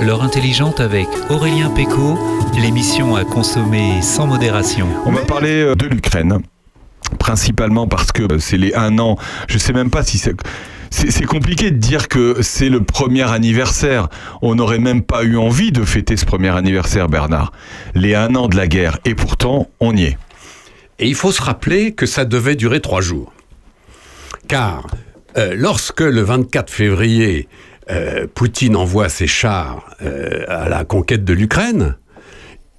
L'heure intelligente avec Aurélien Péco, l'émission à consommer sans modération. On va parler euh, de l'Ukraine, principalement parce que euh, c'est les un an. Je sais même pas si c'est. C'est compliqué de dire que c'est le premier anniversaire. On n'aurait même pas eu envie de fêter ce premier anniversaire, Bernard. Les un an de la guerre. Et pourtant, on y est. Et il faut se rappeler que ça devait durer trois jours. Car euh, lorsque le 24 février, euh, Poutine envoie ses chars euh, à la conquête de l'Ukraine,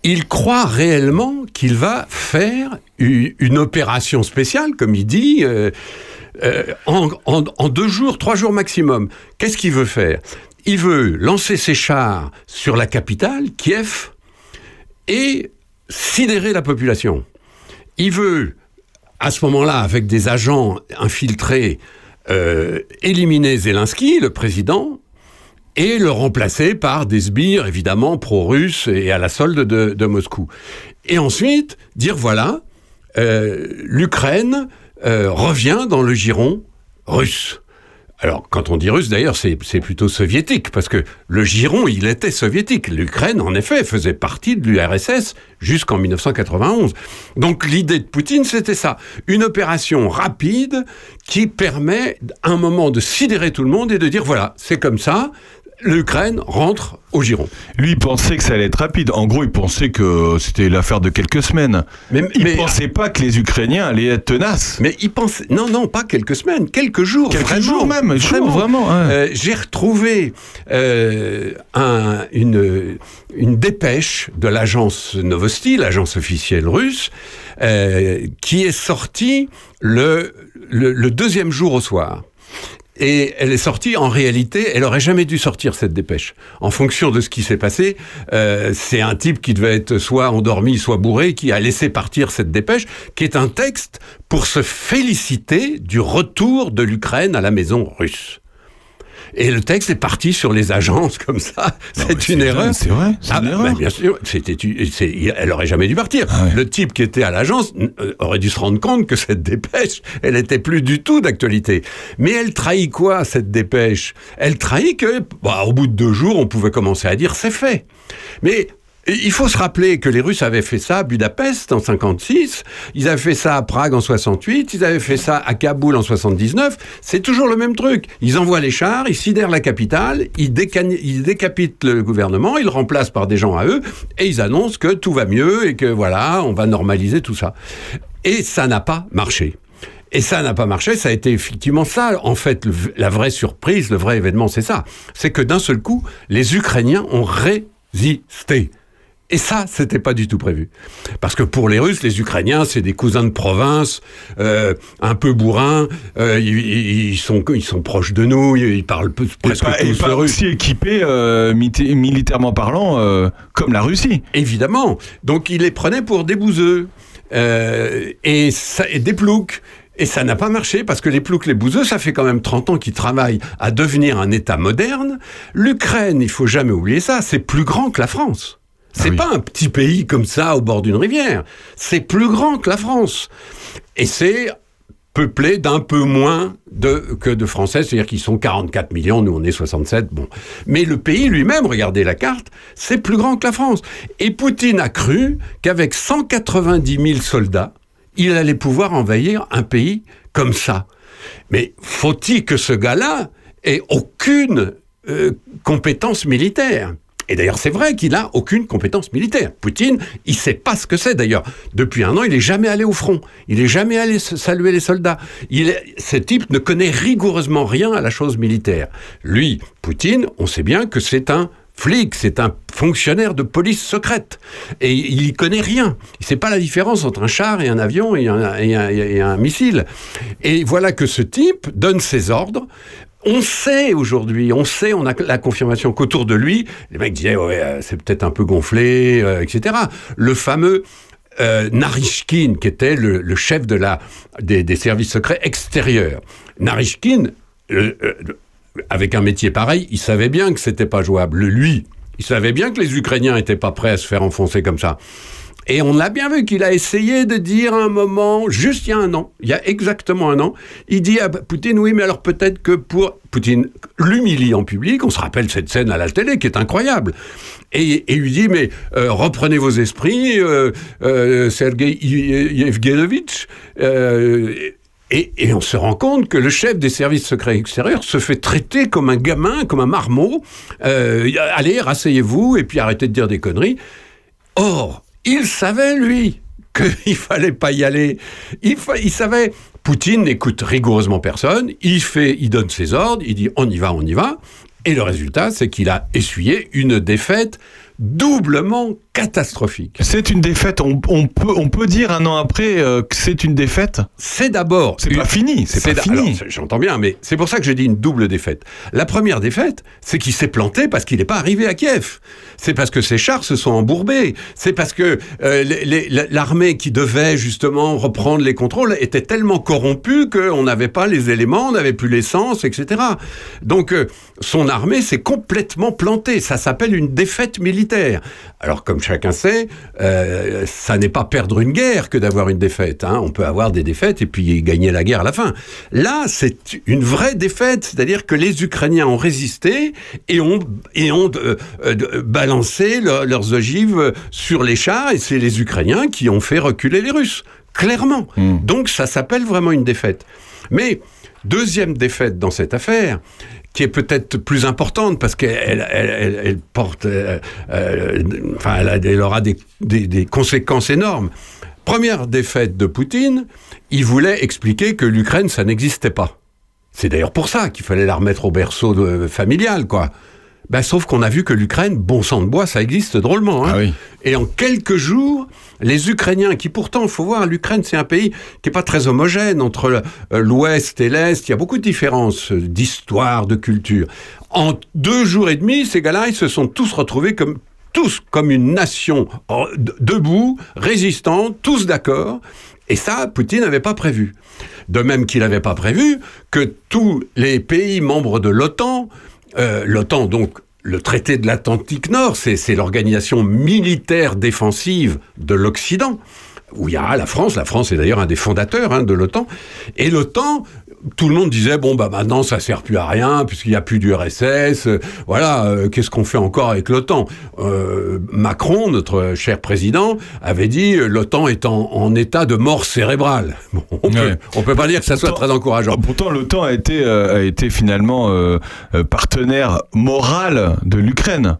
il croit réellement qu'il va faire une, opération spéciale, comme il dit, en, en, deux jours, trois jours maximum. Qu'est-ce qu'il veut faire? Il veut lancer ses chars sur la capitale, Kiev, et sidérer la population. Il veut, à ce moment-là, avec des agents infiltrés, euh, éliminer Zelensky, le président, et le remplacer par des sbires, évidemment, pro-russes et à la solde de, Moscou. Et ensuite, dire voilà, euh, l'Ukraine euh, revient dans le giron russe. Alors, quand on dit russe, d'ailleurs, c'est plutôt soviétique, parce que le giron, il était soviétique. L'Ukraine, en effet, faisait partie de l'URSS jusqu'en 1991. Donc, l'idée de Poutine, c'était ça. Une opération rapide qui permet, à un moment, de sidérer tout le monde et de dire, voilà, c'est comme ça, l'Ukraine rentre au giron. Lui, il pensait que ça allait être rapide. En gros, il pensait que c'était l'affaire de quelques semaines. Mais, il ne pensait pas que les Ukrainiens allaient être tenaces. Mais il pensait... Non, non, pas quelques semaines, quelques jours. Quelques jours même, vraiment. vraiment euh, J'ai retrouvé euh, un, une, une dépêche de l'agence Novosti, l'agence officielle russe, euh, qui est sortie le, le deuxième jour au soir. Et elle est sortie, en réalité, elle aurait jamais dû sortir cette dépêche. En fonction de ce qui s'est passé, euh, c'est un type qui devait être soit endormi, soit bourré, qui a laissé partir cette dépêche, qui est un texte pour se féliciter du retour de l'Ukraine à la maison russe. Et le texte est parti sur les agences comme ça. C'est une erreur. C'est vrai. C'est ah, une bien sûr. C'était, elle aurait jamais dû partir. Ah le type qui était à l'agence euh, aurait dû se rendre compte que cette dépêche, elle était plus du tout d'actualité. Mais elle trahit quoi cette dépêche? Elle trahit que, bah, au bout de deux jours, on pouvait commencer à dire c'est fait. Mais il faut se rappeler que les Russes avaient fait ça à Budapest en 56, ils avaient fait ça à Prague en 68, ils avaient fait ça à Kaboul en 79. C'est toujours le même truc. Ils envoient les chars, ils sidèrent la capitale, ils, ils décapitent le gouvernement, ils le remplacent par des gens à eux, et ils annoncent que tout va mieux et que voilà, on va normaliser tout ça. Et ça n'a pas marché. Et ça n'a pas marché, ça a été effectivement ça. En fait, la vraie surprise, le vrai événement, c'est ça. C'est que d'un seul coup, les Ukrainiens ont résisté. Et ça, c'était pas du tout prévu. Parce que pour les Russes, les Ukrainiens, c'est des cousins de province, euh, un peu bourrins, euh, ils, sont, ils sont proches de nous, ils parlent presque pas, tous pas aussi équipés, euh, militairement parlant, euh, comme la Russie. Évidemment. Donc ils les prenaient pour des bouseux. Euh, et, ça, et des ploucs. Et ça n'a pas marché parce que les ploucs, les bouseux, ça fait quand même 30 ans qu'ils travaillent à devenir un État moderne. L'Ukraine, il faut jamais oublier ça, c'est plus grand que la France. Ah c'est pas un petit pays comme ça au bord d'une rivière. C'est plus grand que la France. Et c'est peuplé d'un peu moins de, que de Français, c'est-à-dire qu'ils sont 44 millions, nous on est 67, bon. Mais le pays lui-même, regardez la carte, c'est plus grand que la France. Et Poutine a cru qu'avec 190 000 soldats, il allait pouvoir envahir un pays comme ça. Mais faut-il que ce gars-là ait aucune euh, compétence militaire? Et d'ailleurs, c'est vrai qu'il n'a aucune compétence militaire. Poutine, il sait pas ce que c'est d'ailleurs. Depuis un an, il n'est jamais allé au front. Il n'est jamais allé saluer les soldats. Ce type ne connaît rigoureusement rien à la chose militaire. Lui, Poutine, on sait bien que c'est un flic, c'est un fonctionnaire de police secrète. Et il y connaît rien. Il sait pas la différence entre un char et un avion et un, missile. Et voilà que ce type donne ses ordres on sait aujourd'hui, on sait, on a la confirmation qu'autour de lui, les mecs disaient ouais, euh, c'est peut-être un peu gonflé, euh, etc. Le fameux euh, Narishkin, qui était le, chef de la, des, services secrets extérieurs. Narishkin, avec un métier pareil, il savait bien que c'était pas jouable. Lui, il savait bien que les Ukrainiens étaient pas prêts à se faire enfoncer comme ça. Et on l'a bien vu qu'il a essayé de dire un moment, juste il y a un an, il y a exactement un an, il dit à Poutine, oui, mais alors peut-être que pour Poutine l'humilie en public, on se rappelle cette scène à la télé qui est incroyable, et, et lui dit, mais euh, reprenez vos esprits, euh, euh, Sergei Yevgenovitch, euh, et, et, on se rend compte que le chef des services secrets extérieurs se fait traiter comme un gamin, comme un marmot. Euh, allez, rasseyez-vous et puis arrêtez de dire des conneries. Or, il savait, lui, qu'il fallait pas y aller. Il, il savait. Poutine n'écoute rigoureusement personne. Il fait, il donne ses ordres. Il dit on y va, on y va. Et le résultat, c'est qu'il a essuyé une défaite doublement catastrophique. C'est une défaite. On, on, peut, on peut dire un an après euh, que c'est une défaite. C'est d'abord. C'est pas fini. C'est pas fini. J'entends bien, mais c'est pour ça que je dis une double défaite. La première défaite, c'est qu'il s'est planté parce qu'il n'est pas arrivé à Kiev. C'est parce que ses chars se sont embourbés. C'est parce que euh, l'armée qui devait justement reprendre les contrôles était tellement corrompue qu'on n'avait pas les éléments, on n'avait plus l'essence, etc. Donc euh, son armée s'est complètement plantée. Ça s'appelle une défaite militaire. Alors comme chacun sait, euh, ça n'est pas perdre une guerre que d'avoir une défaite. Hein. On peut avoir des défaites et puis gagner la guerre à la fin. Là, c'est une vraie défaite, c'est-à-dire que les Ukrainiens ont résisté et ont, et ont euh, euh, balancé leur, leurs ogives sur les chars, et c'est les Ukrainiens qui ont fait reculer les Russes, clairement. Mmh. Donc ça s'appelle vraiment une défaite. Mais deuxième défaite dans cette affaire, qui est peut-être plus importante parce qu'elle elle, elle, elle, porte, euh, euh, enfin, elle, aura des, conséquences énormes. Première défaite de Poutine, il voulait expliquer que l'Ukraine, ça n'existait pas. C'est d'ailleurs pour ça qu'il fallait la remettre au berceau de, familial, quoi. Ben, sauf qu'on a vu que l'Ukraine, bon sang de bois, ça existe drôlement. Hein ah oui. Et en quelques jours, les Ukrainiens, qui pourtant, il faut voir, l'Ukraine, c'est un pays qui n'est pas très homogène entre l'Ouest et l'Est. Il y a beaucoup de différences d'histoire, de culture. En deux jours et demi, ces gars-là, ils se sont tous retrouvés comme tous comme une nation debout, résistant, tous d'accord. Et ça, Poutine n'avait pas prévu. De même qu'il n'avait pas prévu que tous les pays membres de l'OTAN, euh, l'OTAN donc le traité de l'Atlantique Nord, c'est l'organisation militaire défensive de l'Occident, où il y a la France, la France est d'ailleurs un des fondateurs hein, de l'OTAN, et l'OTAN, tout le monde disait bon bah maintenant ça sert plus à rien puisqu'il n'y a plus d'URSS. Euh, voilà, euh, qu'est-ce qu'on fait encore avec l'OTAN? Euh, Macron, notre cher président, avait dit l'OTAN est en, en, état de mort cérébrale. Bon, on, ouais. peut, peut pas dire que ça soit pourtant, très encourageant. Pourtant, l'OTAN a été a été finalement partenaire moral de l'Ukraine.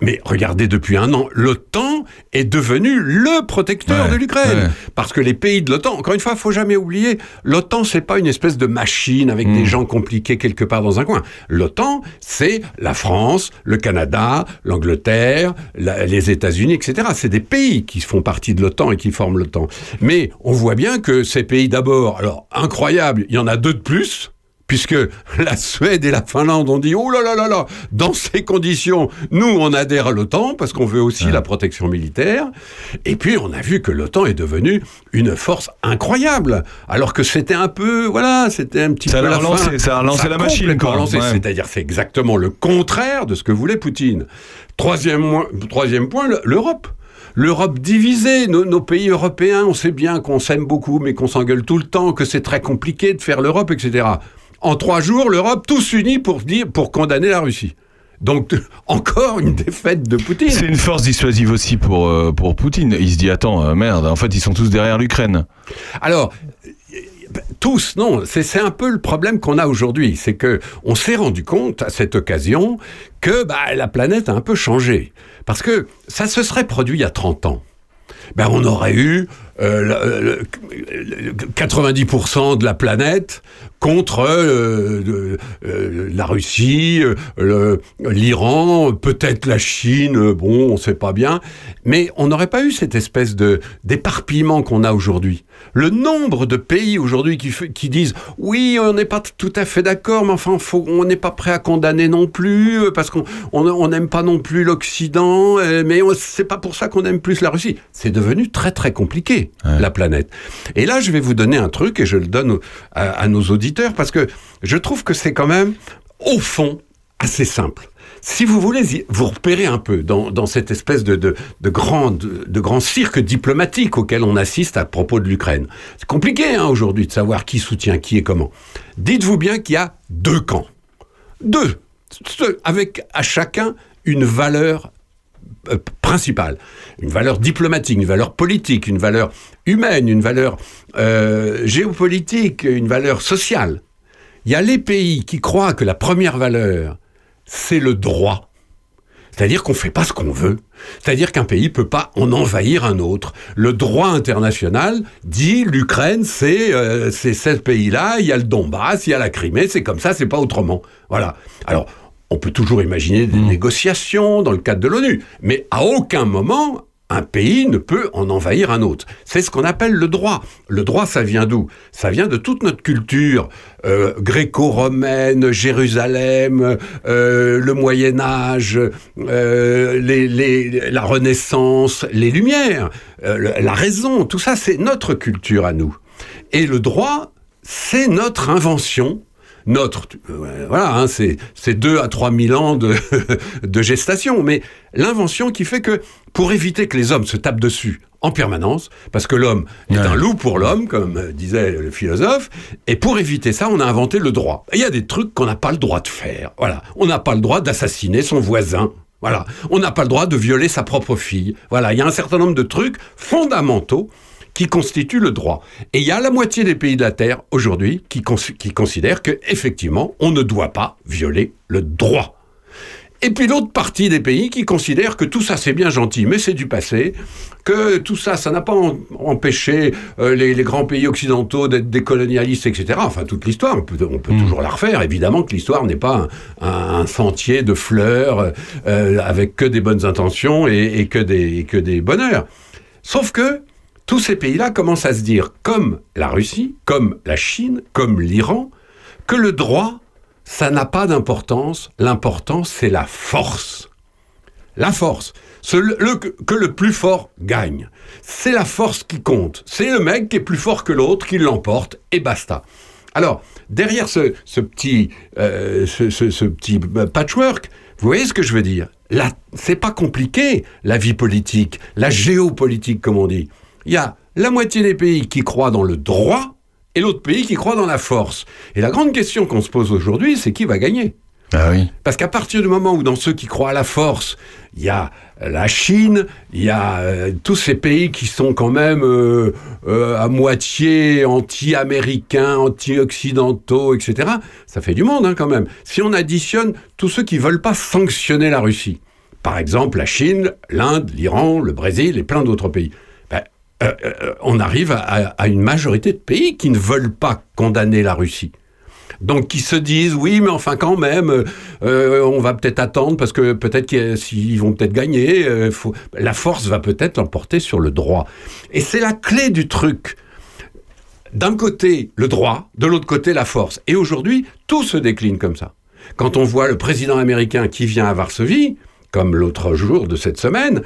Mais regardez, depuis un an, l'OTAN est devenu le protecteur ouais, de l'Ukraine. Ouais. Parce que les pays de l'OTAN, encore une fois, faut jamais oublier, l'OTAN, c'est pas une espèce de machine avec mmh. des gens compliqués quelque part dans un coin. L'OTAN, c'est la France, le Canada, l'Angleterre, les États-Unis, etc. C'est des pays qui font partie de l'OTAN et qui forment l'OTAN. Mais on voit bien que ces pays, d'abord, alors, incroyable, il y en a deux de plus, puisque la Suède et la Finlande ont dit oh là là là là, dans ces conditions, nous on adhère à l'OTAN parce qu'on veut aussi ouais. la protection militaire. Et puis on a vu que l'OTAN est devenue une force incroyable, alors que c'était un peu voilà, c'était un petit ça peu a relancé, fin. ça a relancé ça la machine. Ouais. C'est-à-dire c'est exactement le contraire de ce que voulait Poutine. Troisième, troisième point, l'Europe l'Europe divisée, nos, nos, pays européens, on sait bien qu'on s'aime beaucoup, mais qu'on s'engueule tout le temps, que c'est très compliqué de faire l'Europe, etc en trois jours, l'Europe tous unis pour, dire, pour condamner la Russie. Donc, encore une défaite de Poutine. C'est une force dissuasive aussi pour, euh, pour Poutine. Il se dit, attends, euh, merde, en fait, ils sont tous derrière l'Ukraine. Alors, tous, non. C'est un peu le problème qu'on a aujourd'hui. C'est que on s'est rendu compte à cette occasion que bah, la planète a un peu changé. Parce que ça se serait produit il y a 30 ans. Ben, on aurait eu euh, 90% de la planète contre euh, euh, la Russie, l'Iran, peut-être la Chine, bon, on sait pas bien, mais on n'aurait pas eu cette espèce de d'éparpillement qu'on a aujourd'hui. Le nombre de pays aujourd'hui qui, qui disent oui, on n'est pas tout à fait d'accord, mais enfin, faut, on n'est pas prêt à condamner non plus euh, parce qu'on n'aime pas non plus l'Occident, mais c'est pas pour ça qu'on aime plus la Russie. Devenu très très compliqué ouais. la planète. Et là, je vais vous donner un truc et je le donne à, à nos auditeurs parce que je trouve que c'est quand même, au fond, assez simple. Si vous voulez vous repérer un peu dans, dans cette espèce de, de, de, grand, de, grand cirque diplomatique auquel on assiste à propos de l'Ukraine, c'est compliqué hein, aujourd'hui de savoir qui soutient qui et comment. Dites-vous bien qu'il y a deux camps. Deux. Avec à chacun une valeur principale, une valeur diplomatique, une valeur politique, une valeur humaine, une valeur euh, géopolitique, une valeur sociale. Il y a les pays qui croient que la première valeur, c'est le droit. C'est-à-dire qu'on ne fait pas ce qu'on veut. C'est-à-dire qu'un pays ne peut pas en envahir un autre. Le droit international dit l'Ukraine, c'est euh, ce pays-là, il y a le Donbass, il y a la Crimée, c'est comme ça, c'est pas autrement. Voilà. Alors, on peut toujours imaginer des mmh. négociations dans le cadre de l'ONU, mais à aucun moment un pays ne peut en envahir un autre. C'est ce qu'on appelle le droit. Le droit, ça vient d'où? Ça vient de toute notre culture euh, gréco-romaine, Jérusalem, euh, le Moyen Âge, euh, la Renaissance, les Lumières, la raison. Tout ça, c'est notre culture à nous. Et le droit, c'est notre invention notre. Euh, voilà, hein, c'est 2 à 3 000 ans de, de gestation. Mais l'invention qui fait que, pour éviter que les hommes se tapent dessus en permanence, parce que l'homme est un loup pour l'homme, comme disait le philosophe, et pour éviter ça, on a inventé le droit. il y a des trucs qu'on n'a pas le droit de faire. Voilà, on n'a pas le droit d'assassiner son voisin. Voilà, on n'a pas le droit de violer sa propre fille. Voilà, il y a un certain nombre de trucs fondamentaux qui constitue le droit. Et il y a la moitié des pays de la Terre aujourd'hui qui, qui considèrent qu'effectivement, on ne doit pas violer le droit. Et puis l'autre partie des pays qui considèrent que tout ça c'est bien gentil, mais c'est du passé, que tout ça, ça n'a pas empêché euh, les, grands pays occidentaux d'être des colonialistes, etc. Enfin, toute l'histoire, on peut, on peut hmm. toujours la refaire. Évidemment que l'histoire n'est pas un, sentier de fleurs euh, avec que des bonnes intentions et, et, que, des, et que des bonheurs. Sauf que tous ces pays-là commencent à se dire, comme la Russie, comme la Chine, comme l'Iran, que le droit, ça n'a pas d'importance. L'important, c'est la force. La force. que le plus fort gagne. C'est la force qui compte. C'est le mec qui est plus fort que l'autre qui l'emporte et basta. Alors, derrière ce, petit, euh, ce, petit patchwork, vous voyez ce que je veux dire? C'est pas compliqué, la vie politique, la géopolitique, comme on dit il y a la moitié des pays qui croient dans le droit et l'autre pays qui croit dans la force. Et la grande question qu'on se pose aujourd'hui, c'est qui va gagner? Ah oui. Parce qu'à partir du moment où dans ceux qui croient à la force, il y a la Chine, il y a euh, tous ces pays qui sont quand même euh, euh, à moitié anti-américains, anti-occidentaux, etc. Ça fait du monde hein, quand même. Si on additionne tous ceux qui veulent pas sanctionner la Russie, par exemple la Chine, l'Inde, l'Iran, le Brésil et plein d'autres pays, euh, euh, on arrive à, une majorité de pays qui ne veulent pas condamner la Russie. Donc qui se disent oui mais enfin quand même euh, on va peut-être attendre parce que peut-être qu'ils vont peut-être gagner la force va peut-être l'emporter sur le droit. Et c'est la clé du truc. D'un côté le droit de l'autre côté la force. Et aujourd'hui tout se décline comme ça. Quand on voit le président américain qui vient à Varsovie comme l'autre jour de cette semaine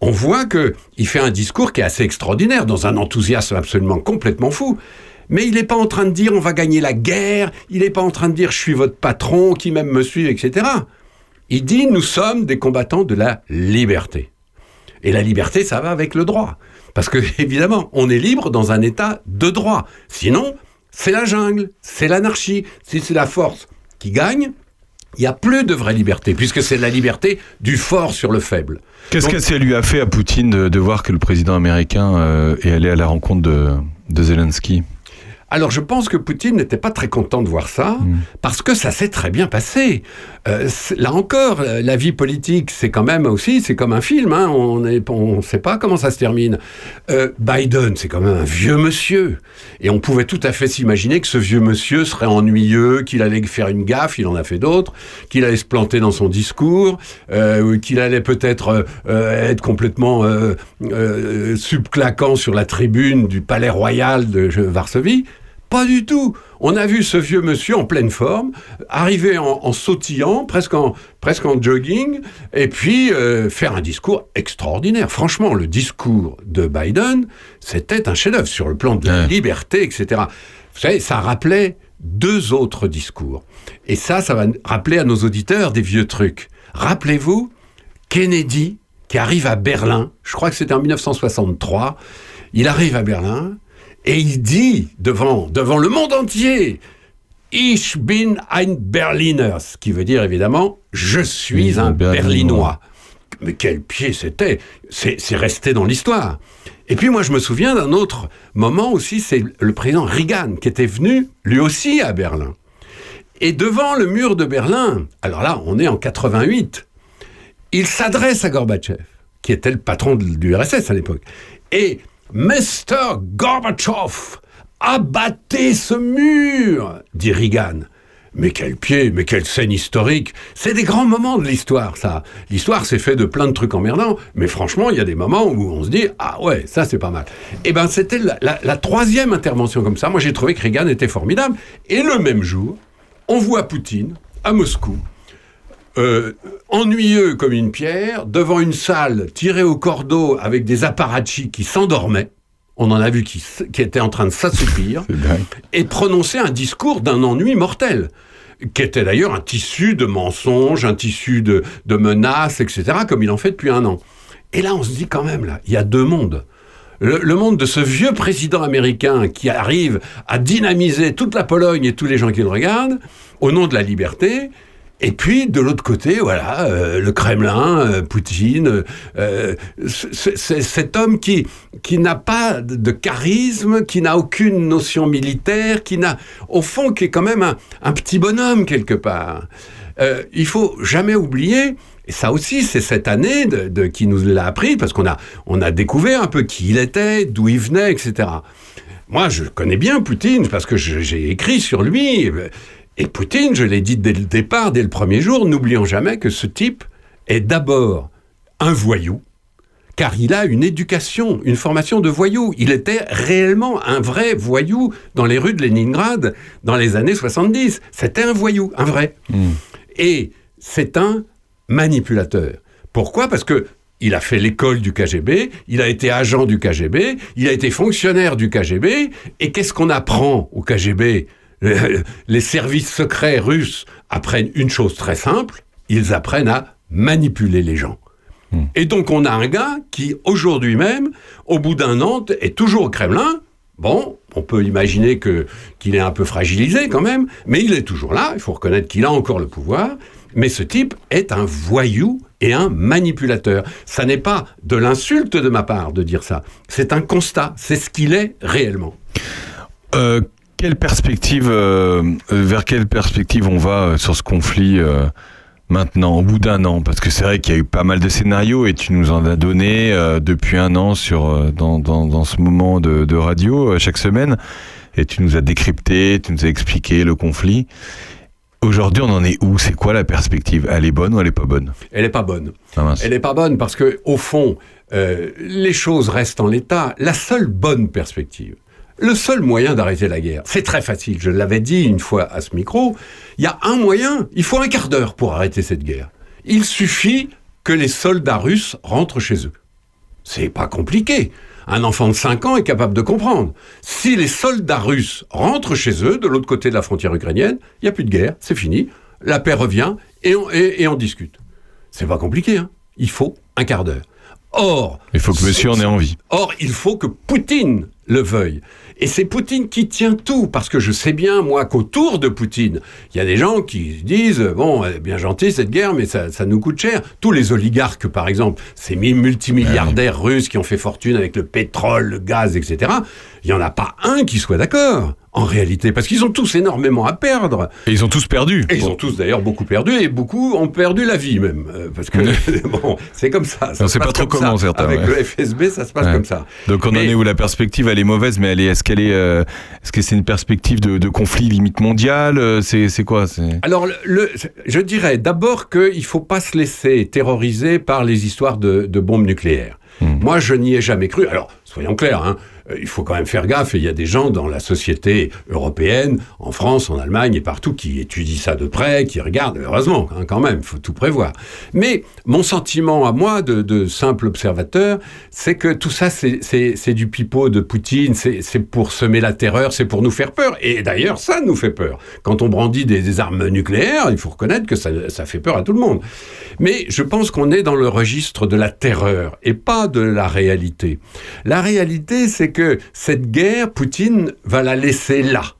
on voit qu'il fait un discours qui est assez extraordinaire, dans un enthousiasme absolument complètement fou. Mais il n'est pas en train de dire on va gagner la guerre, il n'est pas en train de dire je suis votre patron, qui même me suit, etc. Il dit nous sommes des combattants de la liberté. Et la liberté, ça va avec le droit. Parce que, évidemment, on est libre dans un état de droit. Sinon, c'est la jungle, c'est l'anarchie. Si c'est la force qui gagne, il n'y a plus de vraie liberté, puisque c'est la liberté du fort sur le faible. Qu'est-ce que ça lui a fait à Poutine de, voir que le président américain euh, est allé à la rencontre de, de Zelensky? Alors je pense que Poutine n'était pas très content de voir ça, hmm. parce que ça s'est très bien passé. Euh, là encore, la vie politique, c'est quand même aussi, c'est comme un film, hein, on ne on sait pas comment ça se termine. Euh, Biden, c'est quand même un vieux monsieur, et on pouvait tout à fait s'imaginer que ce vieux monsieur serait ennuyeux, qu'il allait faire une gaffe, il en a fait d'autres, qu'il allait se planter dans son discours, euh, qu'il allait peut-être euh, être complètement subclaquant sur la tribune du palais royal de Varsovie. Pas du tout. On a vu ce vieux monsieur en pleine forme, arriver en, sautillant, presque en, presque en jogging, et puis euh, faire un discours extraordinaire. Franchement, le discours de Biden, c'était un chef-d'œuvre sur le plan de la liberté, etc. Vous savez, ça rappelait deux autres discours. Et ça, ça va rappeler à nos auditeurs des vieux trucs. Rappelez-vous, Kennedy, qui arrive à Berlin, je crois que c'était en 1963, il arrive à Berlin et il dit devant, devant le monde entier, Ich bin ein Berliner, ce qui veut dire évidemment, je suis un Berlinois. Mais quel pied c'était C'est resté dans l'histoire. Et puis moi, je me souviens d'un autre moment aussi, c'est le président Reagan qui était venu, lui aussi, à Berlin. Et devant le mur de Berlin, alors là, on est en 88, il s'adresse à Gorbatchev, qui était le patron du RSS à l'époque. Et Mr. Gorbatchev, abattez ce mur, dit Reagan. Mais quel pied, mais quelle scène historique. C'est des grands moments de l'histoire, ça. L'histoire, c'est fait de plein de trucs emmerdants, mais franchement, il y a des moments où on se dit, ah ouais, ça c'est pas mal. Eh ben, c'était la, troisième intervention comme ça. Moi, j'ai trouvé que Reagan était formidable. Et le même jour, on voit Poutine à Moscou, euh, ennuyeux comme une pierre, devant une salle tirée au cordeau avec des apparatchis qui s'endormaient on en a vu qui, était en train de s'assoupir, et prononcer un discours d'un ennui mortel, qui était d'ailleurs un tissu de mensonges, un tissu de, menaces, etc., comme il en fait depuis un an. Et là, on se dit quand même, là, il y a deux mondes. le, monde de ce vieux président américain qui arrive à dynamiser toute la Pologne et tous les gens qui le regardent, au nom de la liberté, et puis de l'autre côté, voilà, euh, le Kremlin, euh, Poutine, euh, cet homme qui qui n'a pas de charisme, qui n'a aucune notion militaire, qui n'a, au fond, qui est quand même un, petit bonhomme quelque part. il faut jamais oublier. Et ça aussi, c'est cette année qui nous l'a appris, parce qu'on a, on a découvert un peu qui il était, d'où il venait, etc. Moi, je connais bien Poutine, parce que j'ai écrit sur lui. Et Poutine, je l'ai dit dès le départ, dès le premier jour, n'oublions jamais que ce type est d'abord un voyou, car il a une éducation, une formation de voyou. Il était réellement un vrai voyou dans les rues de Leningrad dans les années 70. C'était un voyou, un vrai. Hmm. Et c'est un manipulateur. Pourquoi? Parce que il a fait l'école du KGB, il a été agent du KGB, il a été fonctionnaire du KGB, et qu'est-ce qu'on apprend au KGB les services secrets russes apprennent une chose très simple, ils apprennent à manipuler les gens. Hmm. Et donc on a un gars qui, aujourd'hui même, au bout d'un an, est toujours au Kremlin. Bon, on peut imaginer que qu'il est un peu fragilisé quand même, mais il est toujours là. Il faut reconnaître qu'il a encore le pouvoir. Mais ce type est un voyou et un manipulateur. Ça n'est pas de l'insulte de ma part de dire ça. C'est un constat. C'est ce qu'il est réellement. Euh, quelle perspective, euh, vers quelle perspective on va euh, sur ce conflit euh, maintenant, au bout d'un an? Parce que c'est vrai qu'il y a eu pas mal de scénarios et tu nous en as donné depuis un an sur, dans, dans, dans ce moment de, de radio chaque semaine. Et tu nous as décrypté, tu nous as expliqué le conflit. Aujourd'hui, on en est où? C'est quoi la perspective? Elle est bonne ou elle est pas bonne? Elle est pas bonne. Ah, elle est pas bonne parce que au fond, les choses restent en l'état. La seule bonne perspective, le seul moyen d'arrêter la guerre, c'est très facile, je l'avais dit une fois à ce micro, il y a un moyen, il faut un quart d'heure pour arrêter cette guerre. Il suffit que les soldats russes rentrent chez eux. C'est pas compliqué. Un enfant de 5 ans est capable de comprendre. Si les soldats russes rentrent chez eux, de l'autre côté de la frontière ukrainienne, il n'y a plus de guerre, c'est fini, la paix revient et on, et, on discute. C'est pas compliqué, hein. Il faut un quart d'heure. Or, il faut que monsieur en ait envie. Or, il faut que Poutine le veuille. Et c'est Poutine qui tient tout, parce que je sais bien, moi, qu'autour de Poutine, il y a des gens qui disent, bon, elle est bien gentille cette guerre, mais ça, ça nous coûte cher. Tous les oligarques, par exemple, ces multimilliardaires russes qui ont fait fortune avec le pétrole, le gaz, etc., il n'y en a pas un qui soit d'accord en réalité, parce qu'ils ont tous énormément à perdre. Et ils ont tous perdu. Et ils ont tous d'ailleurs beaucoup perdu, et beaucoup ont perdu la vie même, euh, parce que bon, c'est comme ça. ça on sait pas trop comment certains. Avec le FSB, ça se passe comme ça. Donc on en est où? La perspective elle est mauvaise, mais elle est, est-ce qu'elle est, euh, est-ce que c'est une perspective de, conflit limite mondial euh, C'est, quoi? Alors le, je dirais d'abord qu'il faut pas se laisser terroriser par les histoires de, bombes nucléaires. Hmm. Moi, je n'y ai jamais cru. Alors, soyons clairs, hein, il faut quand même faire gaffe. Il y a des gens dans la société européenne, en France, en Allemagne et partout, qui étudient ça de près, qui regardent. Heureusement, hein, quand même, il faut tout prévoir. Mais mon sentiment à moi, de, simple observateur, c'est que tout ça, c'est du pipeau de Poutine. C'est pour semer la terreur, c'est pour nous faire peur. Et d'ailleurs, ça nous fait peur. Quand on brandit des, des armes nucléaires, il faut reconnaître que ça, ça fait peur à tout le monde. Mais je pense qu'on est dans le registre de la terreur et pas de la réalité. La réalité, c'est cette guerre, Poutine va la laisser là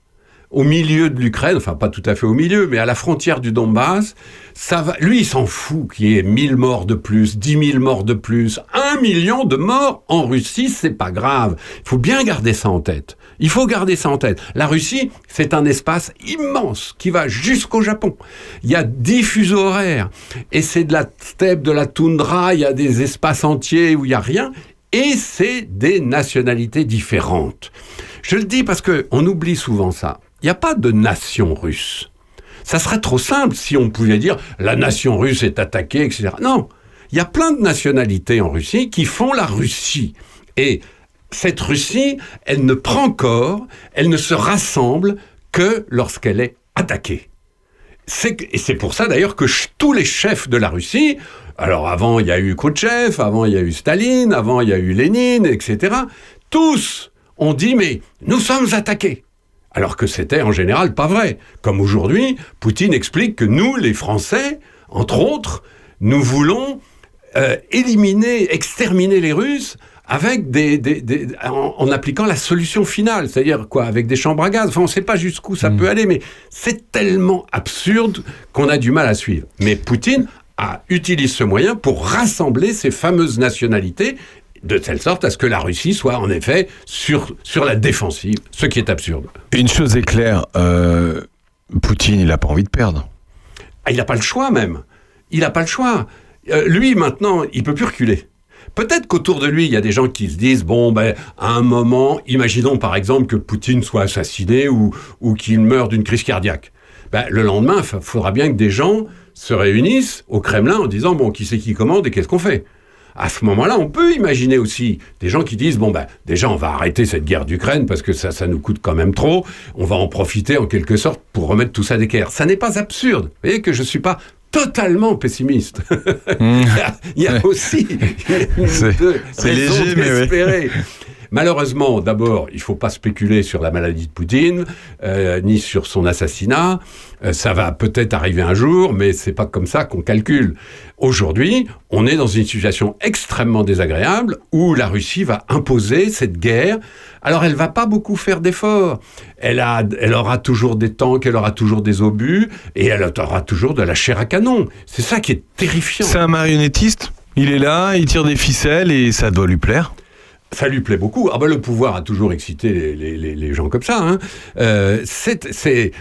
au milieu de l'Ukraine, enfin pas tout à fait au milieu, mais à la frontière du Donbass, ça va, lui il s'en fout qu'il y ait 1000 morts de plus, 10 000 morts de plus, un million de morts en Russie, c'est pas grave. Il faut bien garder ça en tête. Il faut garder ça en tête. La Russie, c'est un espace immense qui va jusqu'au Japon. Il y a 10 fuseaux horaires. Et c'est de la steppe, de la toundra, il y a des espaces entiers où il n'y a rien. Et c'est des nationalités différentes. Je le dis parce qu'on oublie souvent ça. Il n'y a pas de nation russe. Ça serait trop simple si on pouvait dire la nation russe est attaquée, etc. Non. Il y a plein de nationalités en Russie qui font la Russie. Et cette Russie, elle ne prend corps, elle ne se rassemble que lorsqu'elle est attaquée. Et c'est pour ça d'ailleurs que tous les chefs de la Russie, alors avant il y a eu Khrouchtchev, avant il y a eu Staline, avant il y a eu Lénine, etc., tous ont dit mais nous sommes attaqués. Alors que c'était en général pas vrai. Comme aujourd'hui, Poutine explique que nous, les Français, entre autres, nous voulons euh, éliminer, exterminer les Russes avec des, en, appliquant la solution finale, c'est-à-dire quoi, avec des chambres à gaz. Enfin, on ne sait pas jusqu'où ça hmm. peut aller, mais c'est tellement absurde qu'on a du mal à suivre. Mais Poutine a, utilise ce moyen pour rassembler ces fameuses nationalités de telle sorte à ce que la Russie soit en effet sur, sur la défensive, ce qui est absurde. Une chose est claire, euh, Poutine, il n'a pas envie de perdre. Ah, il n'a pas le choix même. Il n'a pas le choix. Euh, lui, maintenant, il peut plus reculer. Peut-être qu'autour de lui, il y a des gens qui se disent, bon, ben, à un moment, imaginons par exemple que Poutine soit assassiné ou, ou qu'il meure d'une crise cardiaque. Ben, le lendemain, il faudra bien que des gens se réunissent au Kremlin en disant, bon, qui c'est qui commande et qu'est-ce qu'on fait? À ce moment-là, on peut imaginer aussi des gens qui disent bon ben déjà on va arrêter cette guerre d'Ukraine parce que ça ça nous coûte quand même trop. On va en profiter en quelque sorte pour remettre tout ça d'équerre. Ça n'est pas absurde. Vous voyez que je suis pas totalement pessimiste. Mmh. il, y a, aussi c'est léger mais Malheureusement, d'abord, il ne faut pas spéculer sur la maladie de Poutine, euh, ni sur son assassinat. Euh, ça va peut-être arriver un jour, mais c'est pas comme ça qu'on calcule. Aujourd'hui, on est dans une situation extrêmement désagréable où la Russie va imposer cette guerre. Alors, elle va pas beaucoup faire d'efforts. Elle, elle aura toujours des tanks, elle aura toujours des obus, et elle aura toujours de la chair à canon. C'est ça qui est terrifiant. C'est un marionnettiste il est là, il tire des ficelles et ça doit lui plaire ça lui plaît beaucoup. Ah ben le pouvoir a toujours excité les, les, gens comme ça. Hein. Euh, c'est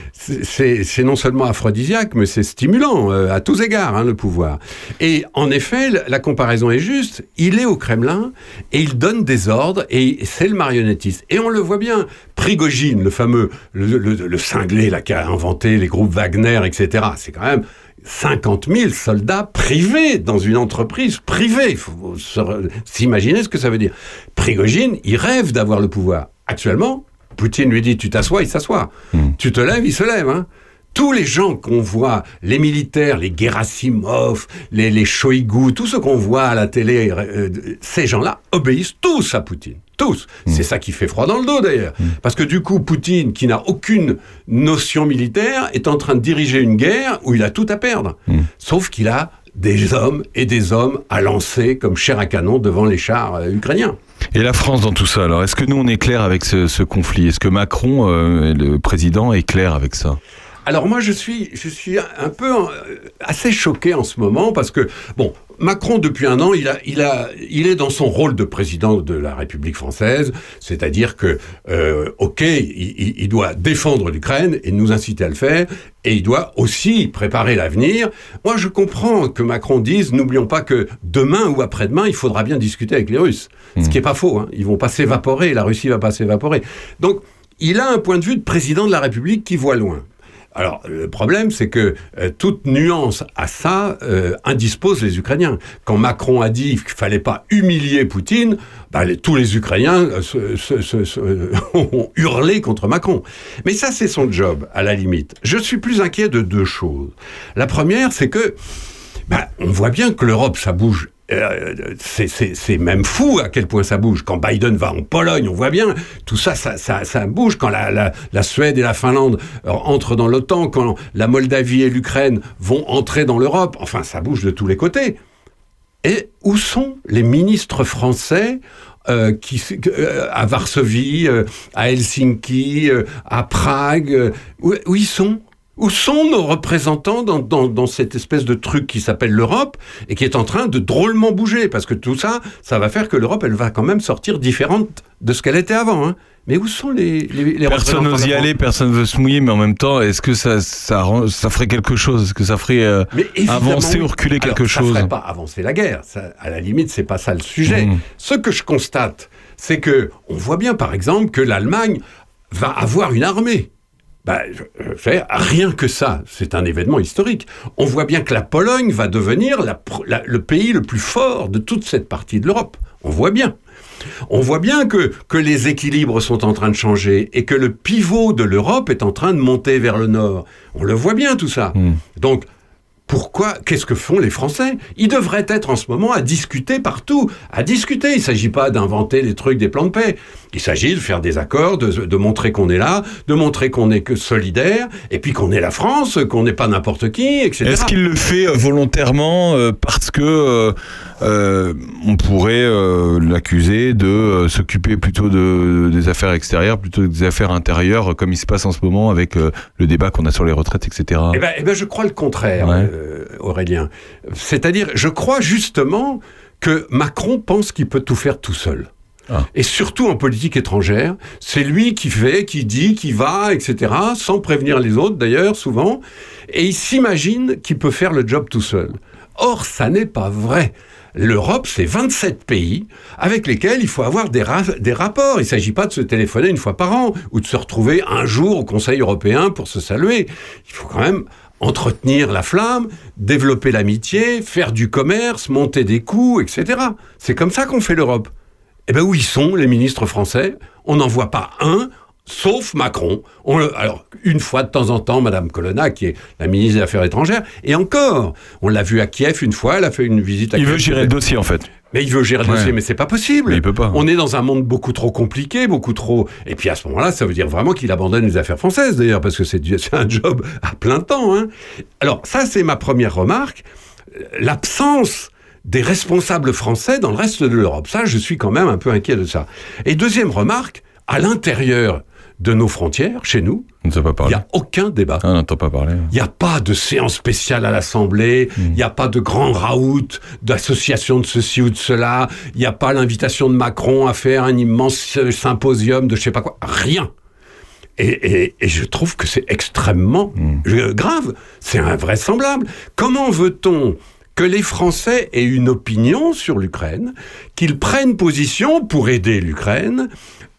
non seulement aphrodisiaque, mais c'est stimulant euh, à tous égards, hein, le pouvoir. Et en effet, la comparaison est juste. Il est au Kremlin et il donne des ordres et c'est le marionnettiste. Et on le voit bien. Prigogine, le fameux, le, le, le cinglé là, qui a inventé les groupes Wagner, etc. C'est quand même 50 000 soldats privés dans une entreprise privée. Il faut s'imaginer ce que ça veut dire. Prigogine, il rêve d'avoir le pouvoir. Actuellement, Poutine lui dit tu t'assois, il s'assoit. Hmm. Tu te lèves, il se lève. Hein. Tous les gens qu'on voit, les militaires, les Gerasimov, les, les Shoigu, tout ce qu'on voit à la télé, euh, ces gens-là obéissent tous à Poutine. Tous. Mm. C'est ça qui fait froid dans le dos d'ailleurs. Mm. Parce que du coup, Poutine, qui n'a aucune notion militaire, est en train de diriger une guerre où il a tout à perdre. Mm. Sauf qu'il a des hommes et des hommes à lancer comme chair à canon devant les chars euh, ukrainiens. Et la France dans tout ça, alors est-ce que nous on est clair avec ce, conflit? Est-ce que Macron, euh, le président, est clair avec ça? Alors moi, je suis, je suis un peu euh, assez choqué en ce moment parce que, bon, Macron, depuis un an, il, a, il, a, il est dans son rôle de président de la République française, c'est-à-dire que, euh, ok, il, il, doit défendre l'Ukraine et nous inciter à le faire, et il doit aussi préparer l'avenir. Moi, je comprends que Macron dise, n'oublions pas que demain ou après-demain, il faudra bien discuter avec les Russes, ce mmh. qui est pas faux. Hein. Ils vont pas s'évaporer, la Russie va pas s'évaporer. Donc, il a un point de vue de président de la République qui voit loin. Alors, le problème, c'est que euh, toute nuance à ça euh, indispose les Ukrainiens. Quand Macron a dit qu'il fallait pas humilier Poutine, bah, tous les Ukrainiens euh, se- se- se- ont hurlé contre Macron. Mais ça, c'est son job, à la limite. Je suis plus inquiet de deux choses. La première, c'est que bah, on voit bien que l'Europe, ça bouge. Euh, c'est- même fou à quel point ça bouge. Quand Biden va en Pologne, on voit bien, tout ça, ça, bouge. Quand la, Suède et la Finlande euh, entrent dans l'OTAN, quand la Moldavie et l'Ukraine vont entrer dans l'Europe, enfin, ça bouge de tous les côtés. Et où sont les ministres français euh, qui, à Varsovie, à Helsinki, à Prague où ils sont? Où sont nos représentants dans, dans, dans cette espèce de truc qui s'appelle l'Europe et qui est en train de drôlement bouger? Parce que tout ça, ça va faire que l'Europe, elle va quand même sortir différente de ce qu'elle était avant. Hein. Mais où sont les, les, les Personne n'ose y aller, personne veut se mouiller, mais en même temps, est-ce que ça, ça, ça ferait quelque chose? Est-ce que ça ferait euh, avancer ou reculer Alors, quelque ça chose? ferait pas avancer la guerre. Ça, à la limite, c'est pas ça le sujet. Mhm. Ce que je constate, c'est que on voit bien, par exemple, que l'Allemagne va avoir une armée. Fais rien que ça, c'est un événement historique. On voit bien que la Pologne va devenir la pr- la- le pays le plus fort de toute cette partie de l'Europe. On voit bien. On voit bien que, que les équilibres sont en train de changer et que le pivot de l'Europe est en train de monter vers le nord. On le voit bien tout ça. Mm. Donc, pourquoi Qu'est-ce que font les Français? Ils devraient être en ce moment à discuter partout, à discuter. Il ne s'agit pas d'inventer des trucs, des plans de paix. Il s'agit de faire des accords, de, de montrer qu'on est là, de montrer qu'on est que solidaire, et puis qu'on est la France, qu'on n'est pas n'importe qui, etc. Est-ce qu'il le fait euh, volontairement euh, parce que euh, on pourrait euh, l'accuser de s'occuper plutôt de, des affaires extérieures plutôt que des affaires intérieures, comme il se passe en ce moment avec euh, le débat qu'on a sur les retraites, etc. Eh ben, eh ben, je crois le contraire, Ouais. Aurélien. C'est-à-dire, je crois justement que Macron pense qu'il peut tout faire tout seul. Ah. Et surtout en politique étrangère, c'est lui qui fait, qui dit, qui va, etc., sans prévenir les autres d'ailleurs, souvent, et il s'imagine qu'il peut faire le job tout seul. Or, ça n'est pas vrai. L'Europe, c'est 27 pays avec lesquels il faut avoir des, des rapports. Il ne s'agit pas de se téléphoner une fois par an ou de se retrouver un jour au Conseil européen pour se saluer. Il faut quand même entretenir la flamme, développer l'amitié, faire du commerce, monter des coûts, etc. C'est comme ça qu'on fait l'Europe. Eh bien, où ils sont, les ministres français? On n'en voit pas un, sauf Macron. On le- alors, une fois de temps en temps, Madame Colonna, qui est la ministre des Affaires étrangères, et encore, on l'a vu à Kiev une fois, elle a fait une visite à Il Kiev. veut gérer le dossier en fait. Mais il veut gérer le Ouais. dossier, mais c'est pas possible. Mais il peut pas. On est dans un monde beaucoup trop compliqué, beaucoup trop. Et puis à ce moment-là, ça veut dire vraiment qu'il abandonne les affaires françaises, d'ailleurs, parce que c'est un job à plein temps. hein. Alors ça, c'est ma première remarque. L'absence des responsables français dans le reste de l'Europe. Ça, je suis quand même un peu inquiet de ça. Et deuxième remarque, à l'intérieur de nos frontières, chez nous, il n'y a aucun débat. Ah, on n'entend pas parler. Il n'y a pas de séance spéciale à l'Assemblée, il n'y a pas de grand raout, d'association de ceci ou de cela, il n'y a pas l'invitation de Macron à faire un immense euh, symposium de je sais pas quoi, rien. Et, et- et je trouve que c'est extrêmement euh, grave, c'est invraisemblable. Comment veut-on que les Français aient une opinion sur l'Ukraine, qu'ils prennent position pour aider l'Ukraine,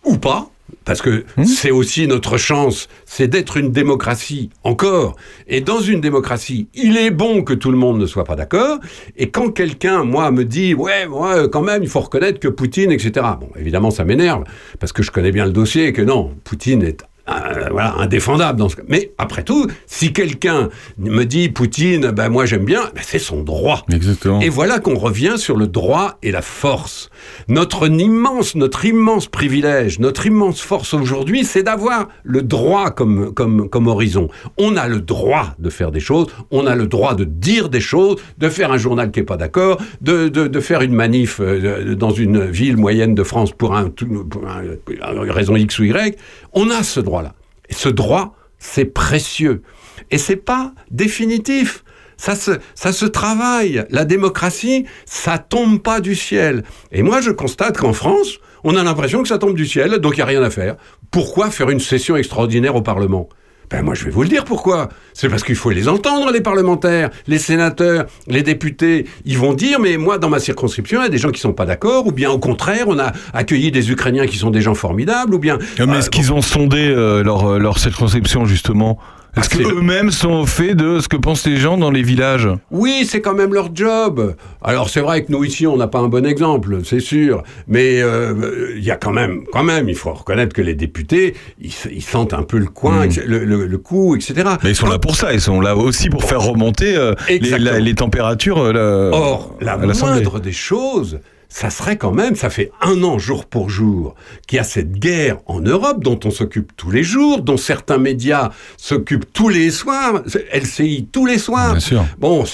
ou pas parce que c'est aussi notre chance, c'est d'être une démocratie encore. Et dans une démocratie, il est bon que tout le monde ne soit pas d'accord. Et quand quelqu'un, moi, me dit, ouais, moi, quand même, il faut reconnaître que Poutine, etc. Bon, évidemment, ça m'énerve, parce que je connais bien le dossier et que non, Poutine est euh, voilà, indéfendable dans ce cas. Mais après tout, si quelqu'un me dit Poutine, ben moi j'aime bien, ben c'est son droit. Exactement. Et voilà qu'on revient sur le droit et la force. Notre immense, notre immense privilège, notre immense force aujourd'hui, c'est d'avoir le droit comme, comme, comme horizon. On a le droit de faire des choses, on a le droit de dire des choses, de faire un journal qui n'est pas d'accord, de, de, de faire une manif euh, dans une ville moyenne de France pour, un, pour un- une raison X ou Y. On a ce droit-là. Et ce droit, c'est précieux. Et c'est pas définitif. Ça se, travaille. La démocratie, ça tombe pas du ciel. Et moi, je constate qu'en France, on a l'impression que ça tombe du ciel, donc il n'y a rien à faire. Pourquoi faire une session extraordinaire au Parlement? Ben moi, je vais vous le dire pourquoi? C'est parce qu'il faut les entendre, les parlementaires, les sénateurs, les députés. Ils vont dire, mais moi, dans ma circonscription, il y a des gens qui sont pas d'accord, ou bien au contraire, on a accueilli des Ukrainiens qui sont des gens formidables, ou bien... Mais Euh, est-ce qu'ils ont sondé euh, leur, euh, leur circonscription justement? Est-ce Ah, c'est le- qu'eux-mêmes sont au fait de ce que pensent les gens dans les villages Oui, c'est quand même leur job. Alors c'est vrai que nous ici, on n'a pas un bon exemple, c'est sûr. Mais euh, il y a quand même, quand même, il faut reconnaître que les députés, ils, ils sentent un peu le coin, le, le- le coup, etc. Hmm. Mais ils sont là pour ça, ils sont là aussi pour faire remonter euh, les, la- températures. euh, là, Or, la à moindre des choses, ça serait quand même, ça fait un an jour pour jour, qu'il y a cette guerre en Europe dont on s'occupe tous les jours, dont certains médias s'occupent tous les soirs, LCI tous les soirs. Bien sûr. Bon,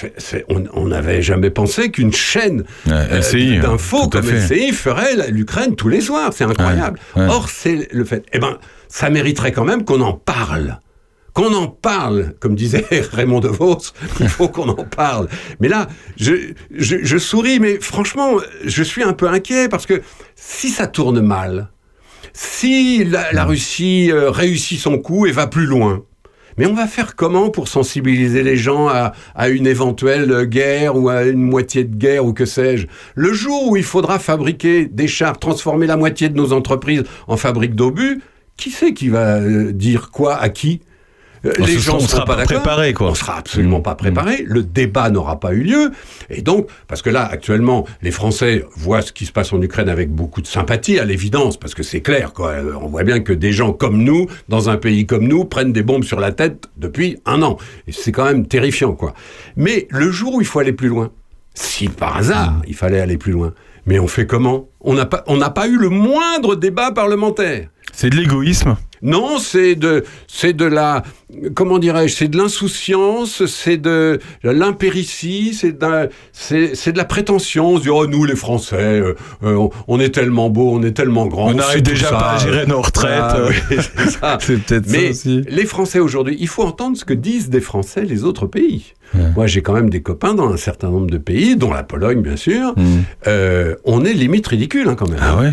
on on n'avait jamais pensé qu'une chaîne Ouais, euh, LCI, d'infos comme. LCI ferait l'Ukraine tous les soirs. C'est incroyable. Ouais, ouais. Or, c'est le fait. Eh ben, ça mériterait quand même qu'on en parle. Qu'on en parle, comme disait Raymond DeVos, il faut qu'on en parle. Mais là, je, souris, mais franchement, je suis un peu inquiet parce que si ça tourne mal, si la, Russie euh, réussit son coup et va plus loin, mais on va faire comment pour sensibiliser les gens à, à une éventuelle guerre ou à une moitié de guerre ou que sais-je? Le jour où il faudra fabriquer des chars, transformer la moitié de nos entreprises en fabriques d'obus, qui c'est qui va euh, dire quoi à qui? Euh, On se- on seront pas d'accord. préparé, quoi. On sera absolument Mmh. pas préparé. Le débat n'aura pas eu lieu. Et donc, parce que là, actuellement, les Français voient ce qui se passe en Ukraine avec beaucoup de sympathie, à l'évidence, parce que c'est clair, quoi. Euh, On voit bien que des gens comme nous, dans un pays comme nous, prennent des bombes sur la tête depuis un an. Et c'est quand même terrifiant, quoi. Mais le jour où il faut aller plus loin, si par hasard il fallait aller plus loin, mais on fait comment? On n'a pas, on n'a pas eu le moindre débat parlementaire. C'est de l'égoïsme. Non, c'est de, c'est de la, comment dirais-je, c'est de l'insouciance, c'est de l'impéritie, c'est d'un- c'est, c'est de la prétention. On se dit, oh, nous, les Français, euh, euh, on, est tellement beaux, on est tellement grands. On n'arrive déjà ça. pas à gérer nos retraites. Ah, oui, c'est ça. C'est peut-être ça Mais aussi. les Français aujourd'hui, il faut entendre ce que disent des Français les autres pays. Moi, j'ai quand même des copains dans un certain nombre de pays, dont la Pologne, bien sûr. Euh, on est limite ridicule, hein, quand même. Ah ouais?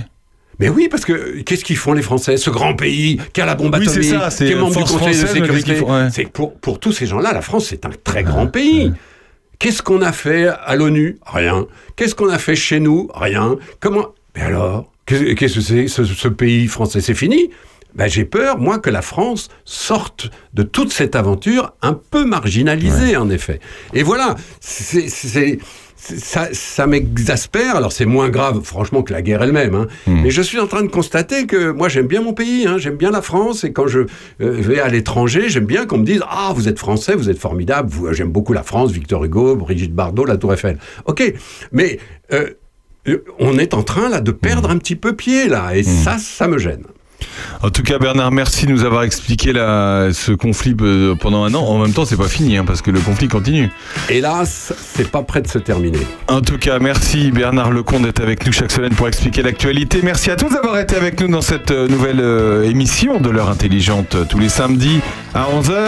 Mais oui, parce que qu'est-ce qu'ils font les Français Ce grand pays qui a la bombe Oui, atomique, c'est ça, c'est qui est membre du Conseil de sécurité. qu'ils font Ouais. C'est pour, pour tous ces gens-là, la France, c'est un très grand pays. Qu'est-ce qu'on a fait à l'ONU? Rien. Qu'est-ce qu'on a fait chez nous? Rien. Comment? Mais alors Qu'est- Qu'est-ce que c'est ce, ce pays français? C'est fini? Ben, j'ai peur, moi, que la France sorte de toute cette aventure un peu marginalisée, en effet. Et voilà, c'est, c'est- c'est- ça, ça m'exaspère. Alors, c'est moins grave, franchement, que la guerre elle-même. hein. Mais je suis en train de constater que moi, j'aime bien mon pays, hein, j'aime bien la France. Et quand je euh, vais à l'étranger, j'aime bien qu'on me dise Ah, vous êtes français, vous êtes formidable. Vous- J'aime beaucoup la France, Victor Hugo, Brigitte Bardot, la Tour Eiffel. Ok, mais euh, on est en train là de perdre un petit peu pied là, et ça, ça me gêne. En tout cas, Bernard, merci de nous avoir expliqué la- ce conflit euh, pendant un an. En même temps, c'est pas fini, hein, parce que le conflit continue. Hélas, c'est pas prêt de se terminer. En tout cas, merci Bernard Lecomte d'être avec nous chaque semaine pour expliquer l'actualité. Merci à tous d'avoir été avec nous dans cette euh, nouvelle euh, émission de l'heure intelligente tous les samedis à 11h.